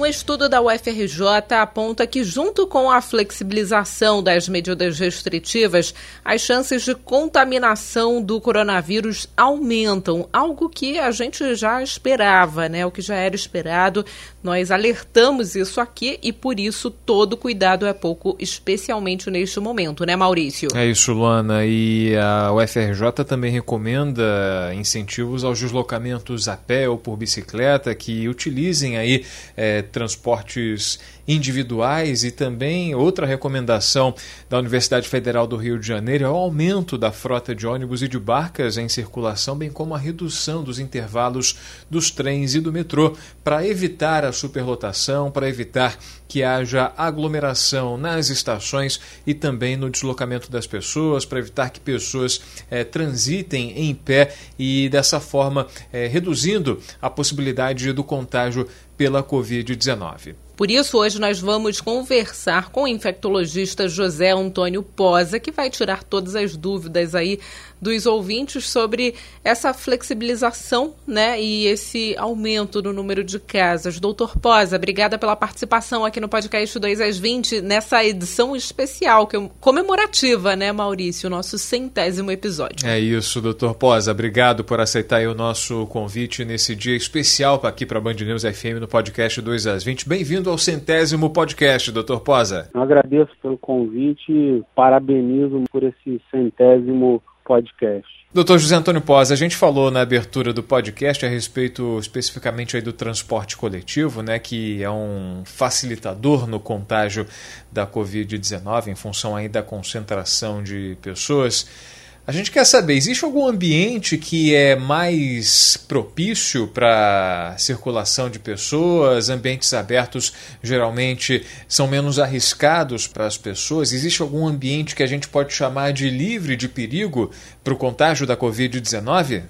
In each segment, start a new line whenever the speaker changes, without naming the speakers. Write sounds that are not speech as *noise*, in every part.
Um estudo da UFRJ aponta que, junto com a flexibilização das medidas restritivas, as chances de contaminação do coronavírus aumentam, algo que a gente já esperava, né? O que já era esperado. Nós alertamos isso aqui e, por isso, todo cuidado é pouco, especialmente neste momento, né, Maurício?
É isso, Luana. E a UFRJ também recomenda incentivos aos deslocamentos a pé ou por bicicleta que utilizem aí. É, transportes individuais e também outra recomendação da Universidade Federal do Rio de Janeiro é o aumento da frota de ônibus e de barcas em circulação, bem como a redução dos intervalos dos trens e do metrô para evitar a superlotação, para evitar que haja aglomeração nas estações e também no deslocamento das pessoas, para evitar que pessoas é, transitem em pé e dessa forma é, reduzindo a possibilidade do contágio pela Covid-19.
Por isso, hoje nós vamos conversar com o infectologista José Antônio Posa, que vai tirar todas as dúvidas aí dos ouvintes sobre essa flexibilização né, e esse aumento no número de casas. Doutor Posa, obrigada pela participação aqui no podcast 2 às 20, nessa edição especial, que é comemorativa, né, Maurício? Nosso centésimo episódio.
É isso, doutor Posa. Obrigado por aceitar o nosso convite nesse dia especial aqui para a Band News FM no podcast 2 às 20. Bem-vindo ao centésimo podcast, doutor Posa.
Eu agradeço pelo convite e parabenizo por esse centésimo podcast.
Doutor José Antônio Pós, a gente falou na abertura do podcast a respeito especificamente aí do transporte coletivo, né, que é um facilitador no contágio da Covid-19 em função aí da concentração de pessoas. A gente quer saber, existe algum ambiente que é mais propício para circulação de pessoas? Ambientes abertos geralmente são menos arriscados para as pessoas? Existe algum ambiente que a gente pode chamar de livre de perigo para o contágio da Covid-19?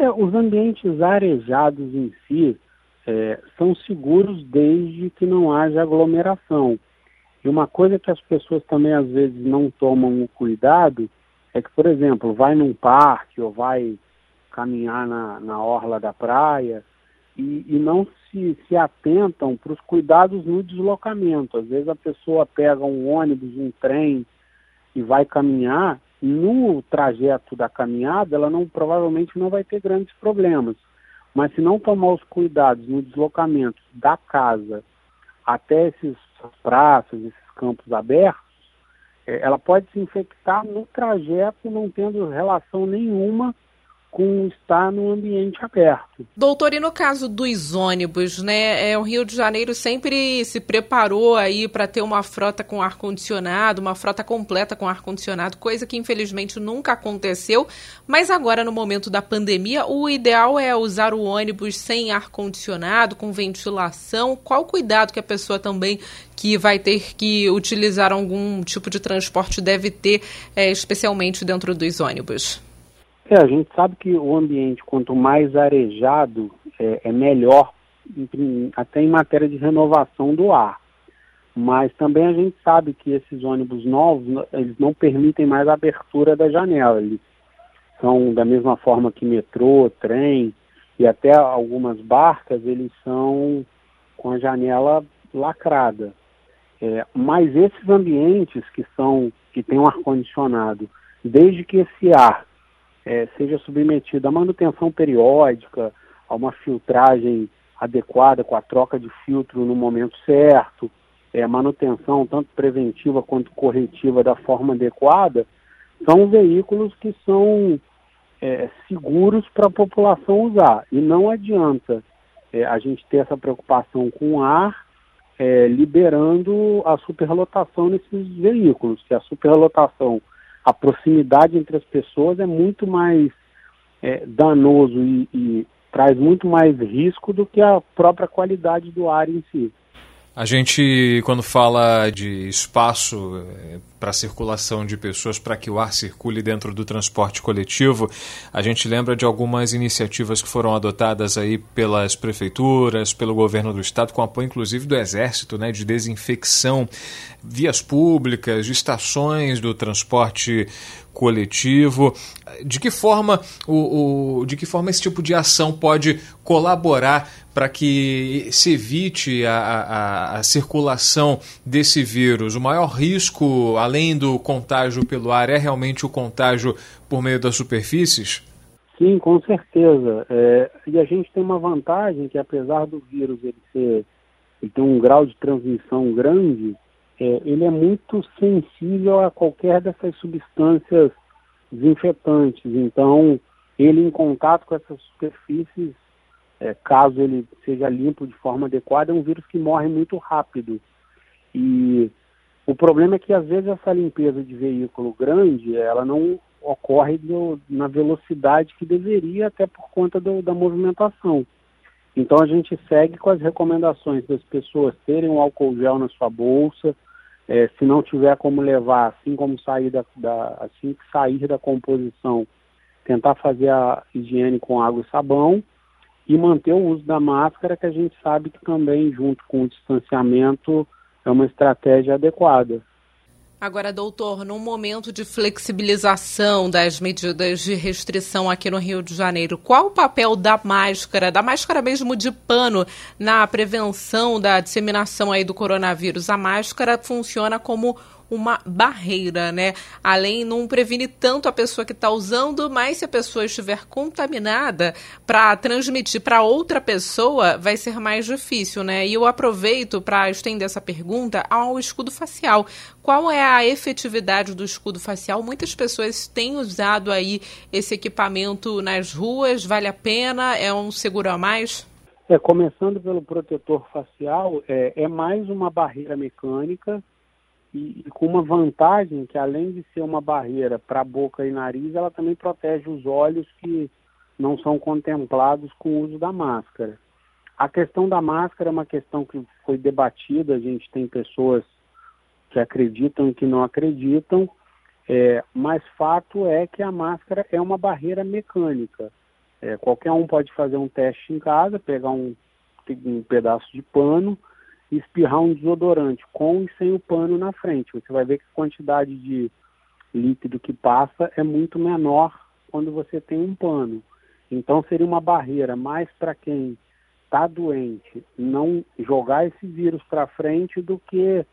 É, os ambientes arejados em si é, são seguros desde que não haja aglomeração. E uma coisa que as pessoas também às vezes não tomam o cuidado é que, por exemplo, vai num parque ou vai caminhar na, na orla da praia e, e não se, se atentam para os cuidados no deslocamento. Às vezes a pessoa pega um ônibus, um trem e vai caminhar, no trajeto da caminhada ela não provavelmente não vai ter grandes problemas. Mas se não tomar os cuidados no deslocamento da casa até esses praças, esses campos abertos, ela pode se infectar no trajeto, não tendo relação nenhuma com estar no ambiente aberto.
Doutor, e no caso dos ônibus, né? É, o Rio de Janeiro sempre se preparou aí para ter uma frota com ar condicionado, uma frota completa com ar condicionado, coisa que infelizmente nunca aconteceu. Mas agora, no momento da pandemia, o ideal é usar o ônibus sem ar condicionado, com ventilação. Qual cuidado que a pessoa também que vai ter que utilizar algum tipo de transporte deve ter, é, especialmente dentro dos ônibus?
É, a gente sabe que o ambiente, quanto mais arejado, é, é melhor, até em matéria de renovação do ar. Mas também a gente sabe que esses ônibus novos, eles não permitem mais a abertura da janela. Eles são da mesma forma que metrô, trem e até algumas barcas, eles são com a janela lacrada. É, mas esses ambientes que são que têm um ar condicionado, desde que esse ar é, seja submetido à manutenção periódica, a uma filtragem adequada com a troca de filtro no momento certo, é, manutenção tanto preventiva quanto corretiva da forma adequada, são veículos que são é, seguros para a população usar. E não adianta é, a gente ter essa preocupação com o ar, é, liberando a superlotação nesses veículos, que a superlotação a proximidade entre as pessoas é muito mais é, danoso e, e traz muito mais risco do que a própria qualidade do ar em si.
A gente, quando fala de espaço eh, para circulação de pessoas, para que o ar circule dentro do transporte coletivo, a gente lembra de algumas iniciativas que foram adotadas aí pelas prefeituras, pelo governo do estado, com apoio inclusive do Exército, né, de desinfecção, vias públicas, de estações do transporte coletivo. De que forma o, o, de que forma esse tipo de ação pode colaborar para que se evite a, a, a, circulação desse vírus? O maior risco, além do contágio pelo ar, é realmente o contágio por meio das superfícies?
Sim, com certeza. É, e a gente tem uma vantagem que apesar do vírus ele ser ele ter um grau de transmissão grande, é, ele é muito sensível a qualquer dessas substâncias desinfetantes. Então, ele em contato com essas superfícies, é, caso ele seja limpo de forma adequada, é um vírus que morre muito rápido. E o problema é que às vezes essa limpeza de veículo grande, ela não ocorre do, na velocidade que deveria, até por conta do, da movimentação. Então a gente segue com as recomendações das pessoas terem um álcool gel na sua bolsa, é, se não tiver como levar, assim como sair da, da, assim que sair da composição, tentar fazer a higiene com água e sabão e manter o uso da máscara, que a gente sabe que também, junto com o distanciamento, é uma estratégia adequada.
Agora, doutor, num momento de flexibilização das medidas de restrição aqui no Rio de Janeiro, qual o papel da máscara, da máscara mesmo de pano, na prevenção da disseminação aí do coronavírus? A máscara funciona como uma barreira, né? Além, não previne tanto a pessoa que está usando, mas se a pessoa estiver contaminada, para transmitir para outra pessoa vai ser mais difícil, né? E eu aproveito para estender essa pergunta ao escudo facial. Qual é a efetividade do escudo facial? Muitas pessoas têm usado aí esse equipamento nas ruas, vale a pena? É um seguro a mais?
É, começando pelo protetor facial, é, é mais uma barreira mecânica e, e, com uma vantagem que além de ser uma barreira para boca e nariz, ela também protege os olhos que não são contemplados com o uso da máscara. A questão da máscara é uma questão que foi debatida, a gente tem pessoas que acreditam e que não acreditam, é, mas fato é que a máscara é uma barreira mecânica. É, qualquer um pode fazer um teste em casa, pegar um, um pedaço de pano, espirrar um desodorante com e sem o pano na frente. Você vai ver que a quantidade de líquido que passa é muito menor quando você tem um pano. Então seria uma barreira mais para quem está doente não jogar esse vírus para frente do que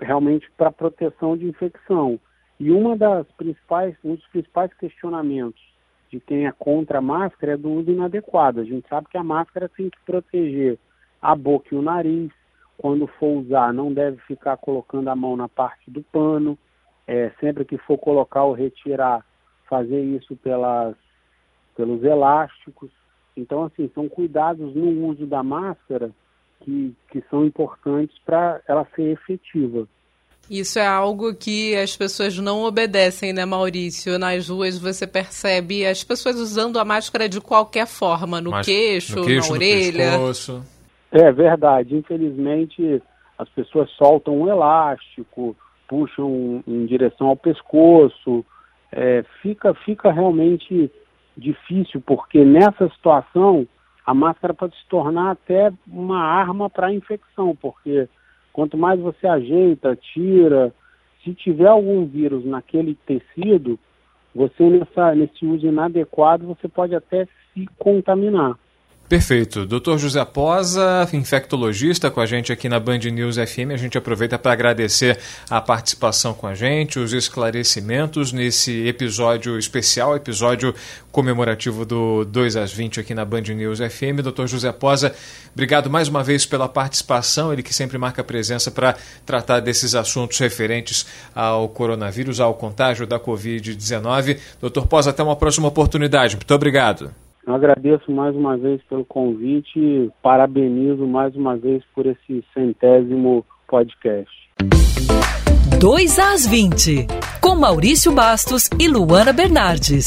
realmente para proteção de infecção. E uma das principais, um dos principais questionamentos de quem é contra a máscara é do uso inadequado. A gente sabe que a máscara tem que proteger a boca e o nariz. Quando for usar, não deve ficar colocando a mão na parte do pano. É, sempre que for colocar ou retirar, fazer isso pelas, pelos elásticos. Então, assim, são cuidados no uso da máscara que, que são importantes para ela ser efetiva.
Isso é algo que as pessoas não obedecem, né, Maurício? Nas ruas você percebe as pessoas usando a máscara de qualquer forma, no, queixo, no queixo, na orelha.
É verdade. Infelizmente, as pessoas soltam um elástico, puxam em direção ao pescoço. É, fica, fica realmente difícil, porque nessa situação a máscara pode se tornar até uma arma para infecção, porque quanto mais você ajeita, tira, se tiver algum vírus naquele tecido, você nessa, nesse uso inadequado, você pode até se contaminar.
Perfeito. Doutor José Posa, infectologista com a gente aqui na Band News FM. A gente aproveita para agradecer a participação com a gente, os esclarecimentos nesse episódio especial, episódio comemorativo do 2 às 20 aqui na Band News FM. Doutor José Posa, obrigado mais uma vez pela participação, ele que sempre marca presença para tratar desses assuntos referentes ao coronavírus, ao contágio da Covid-19. Doutor Posa, até uma próxima oportunidade. Muito obrigado.
Eu agradeço mais uma vez pelo convite e parabenizo mais uma vez por esse centésimo podcast.
2 às 20, com Maurício Bastos e Luana Bernardes.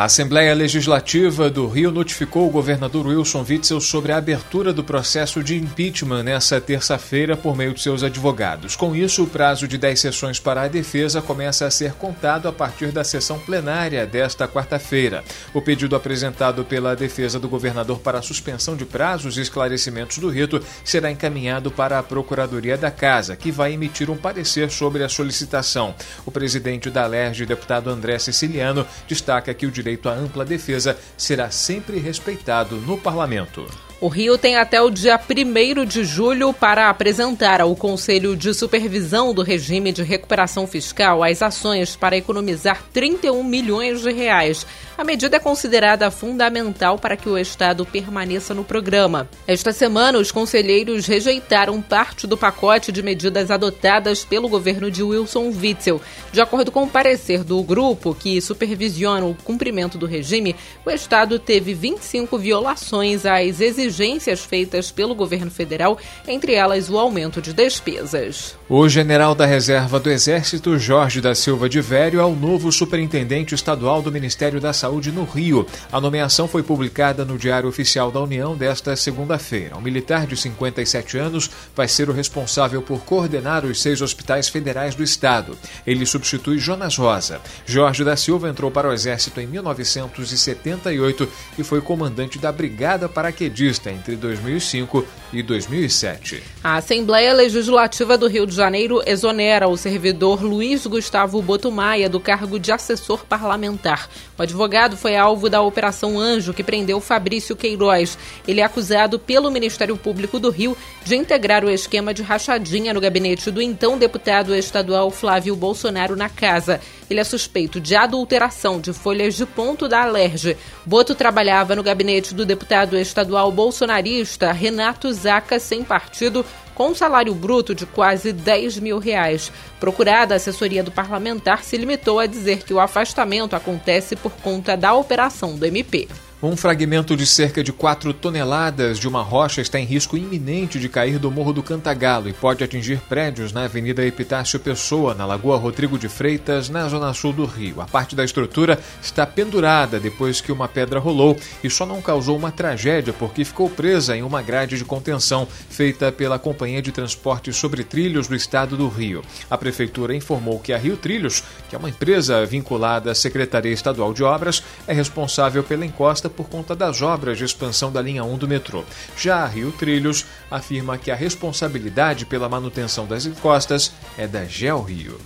A Assembleia Legislativa do Rio notificou o governador Wilson Witzel sobre a abertura do processo de impeachment nesta terça-feira por meio de seus advogados. Com isso, o prazo de 10 sessões para a defesa começa a ser contado a partir da sessão plenária desta quarta-feira. O pedido apresentado pela defesa do governador para a suspensão de prazos e esclarecimentos do rito será encaminhado para a Procuradoria da Casa, que vai emitir um parecer sobre a solicitação. O presidente da LERJ, deputado André Siciliano, destaca que o direito à ampla defesa será sempre respeitado no parlamento.
O Rio tem até o dia 1 de julho para apresentar ao Conselho de Supervisão do Regime de Recuperação Fiscal as ações para economizar 31 milhões de reais. A medida é considerada fundamental para que o Estado permaneça no programa. Esta semana, os conselheiros rejeitaram parte do pacote de medidas adotadas pelo governo de Wilson Witzel. De acordo com o parecer do grupo que supervisiona o cumprimento do regime, o Estado teve 25 violações às exigências exigências feitas pelo governo federal, entre elas o aumento de despesas.
O general da Reserva do Exército, Jorge da Silva de Vério, é o novo superintendente estadual do Ministério da Saúde no Rio. A nomeação foi publicada no Diário Oficial da União desta segunda-feira. O militar de 57 anos vai ser o responsável por coordenar os seis hospitais federais do estado. Ele substitui Jonas Rosa. Jorge da Silva entrou para o Exército em 1978 e foi comandante da Brigada Paraquedista entre 2005 e 2007.
A Assembleia Legislativa do Rio de Janeiro exonera o servidor Luiz Gustavo Botumaia do cargo de assessor parlamentar. O advogado foi alvo da Operação Anjo, que prendeu Fabrício Queiroz. Ele é acusado pelo Ministério Público do Rio de integrar o esquema de rachadinha no gabinete do então deputado estadual Flávio Bolsonaro na casa. Ele é suspeito de adulteração de folhas de ponto da Alerj. Boto trabalhava no gabinete do deputado estadual bolsonarista Renato Zaca sem partido com um salário bruto de quase 10 mil reais. Procurada, a assessoria do parlamentar se limitou a dizer que o afastamento acontece por conta da operação do MP.
Um fragmento de cerca de 4 toneladas de uma rocha está em risco iminente de cair do Morro do Cantagalo e pode atingir prédios na Avenida Epitácio Pessoa, na Lagoa Rodrigo de Freitas, na zona sul do Rio. A parte da estrutura está pendurada depois que uma pedra rolou e só não causou uma tragédia porque ficou presa em uma grade de contenção feita pela Companhia de Transporte sobre Trilhos do Estado do Rio. A prefeitura informou que a Rio Trilhos, que é uma empresa vinculada à Secretaria Estadual de Obras, é responsável pela encosta por conta das obras de expansão da linha 1 do metrô. Já a Rio Trilhos afirma que a responsabilidade pela manutenção das encostas é da Gel Rio.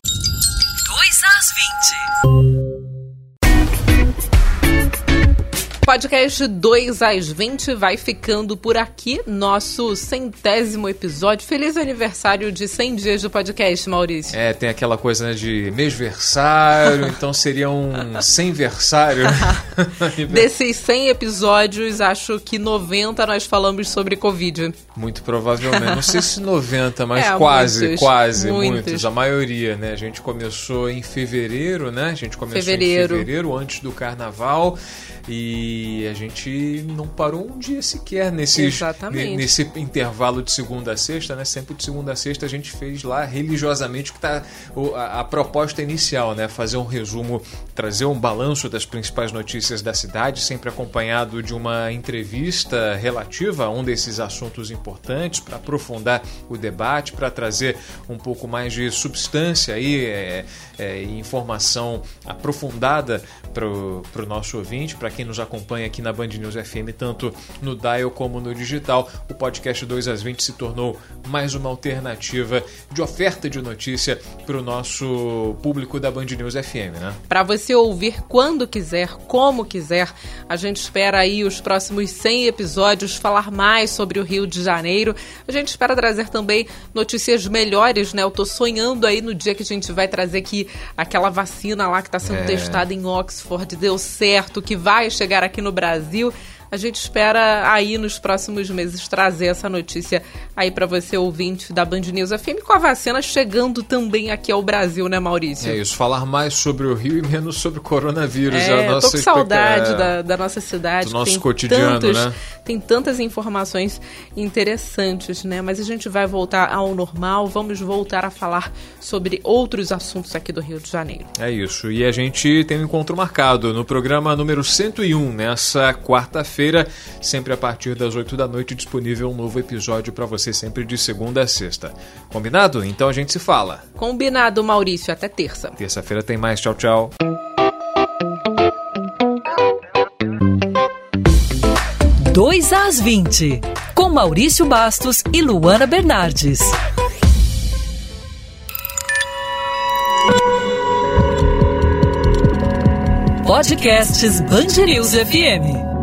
2 às 20.
Podcast 2 às 20 vai ficando por aqui, nosso centésimo episódio. Feliz aniversário de 100 dias do podcast, Maurício.
É, tem aquela coisa né, de mêsversário, então seria um 100 versário. *laughs*
Desses 100 episódios, acho que 90 nós falamos sobre Covid.
Muito provavelmente. Não sei se 90, *laughs* mas é, quase, muitos, quase, muitos. muitos. A maioria, né? A gente começou em fevereiro, né? A gente começou fevereiro. em fevereiro, antes do carnaval. E a gente não parou um dia sequer nesses, nesse intervalo de segunda a sexta, né? Sempre de segunda a sexta a gente fez lá religiosamente o que tá a, a proposta inicial, né? Fazer um resumo, trazer um balanço das principais notícias da cidade, sempre acompanhado de uma entrevista relativa a um desses assuntos importantes para aprofundar o debate, para trazer um pouco mais de substância aí, é, é, informação aprofundada para o nosso ouvinte, para quem nos acompanha aqui na Band News FM, tanto no dial como no digital. O podcast 2 às 20 se tornou mais uma alternativa de oferta de notícia para o nosso público da Band News FM, né?
Para você ouvir quando quiser, como quiser, a gente espera aí os próximos 100 episódios falar mais sobre o Rio de Janeiro. A gente espera trazer também notícias melhores, né? Eu tô sonhando aí no dia que a gente vai trazer aqui aquela vacina lá que está sendo é. testada em Oxford, deu certo, que vai chegar aqui no Brasil. A gente espera aí nos próximos meses trazer essa notícia aí para você, ouvinte da Band News FM, com a vacina chegando também aqui ao Brasil, né, Maurício?
É isso, falar mais sobre o Rio e menos sobre o coronavírus.
É,
a nossa
tô com saudade é... da, da, nossa cidade.
Do nosso tem cotidiano,
tantos,
né?
Tem tantas informações interessantes, né? Mas a gente vai voltar ao normal, vamos voltar a falar sobre outros assuntos aqui do Rio de Janeiro.
É isso, e a gente tem um encontro marcado no programa número 101, nessa quarta-feira, sempre a partir das 8 da noite, disponível um novo episódio para você, sempre de segunda a sexta. Combinado? Então a gente se fala.
Combinado, Maurício. Até terça.
Terça-feira tem mais. Tchau, tchau.
2 às 20, com Maurício Bastos e Luana Bernardes. Podcasts Band News FM.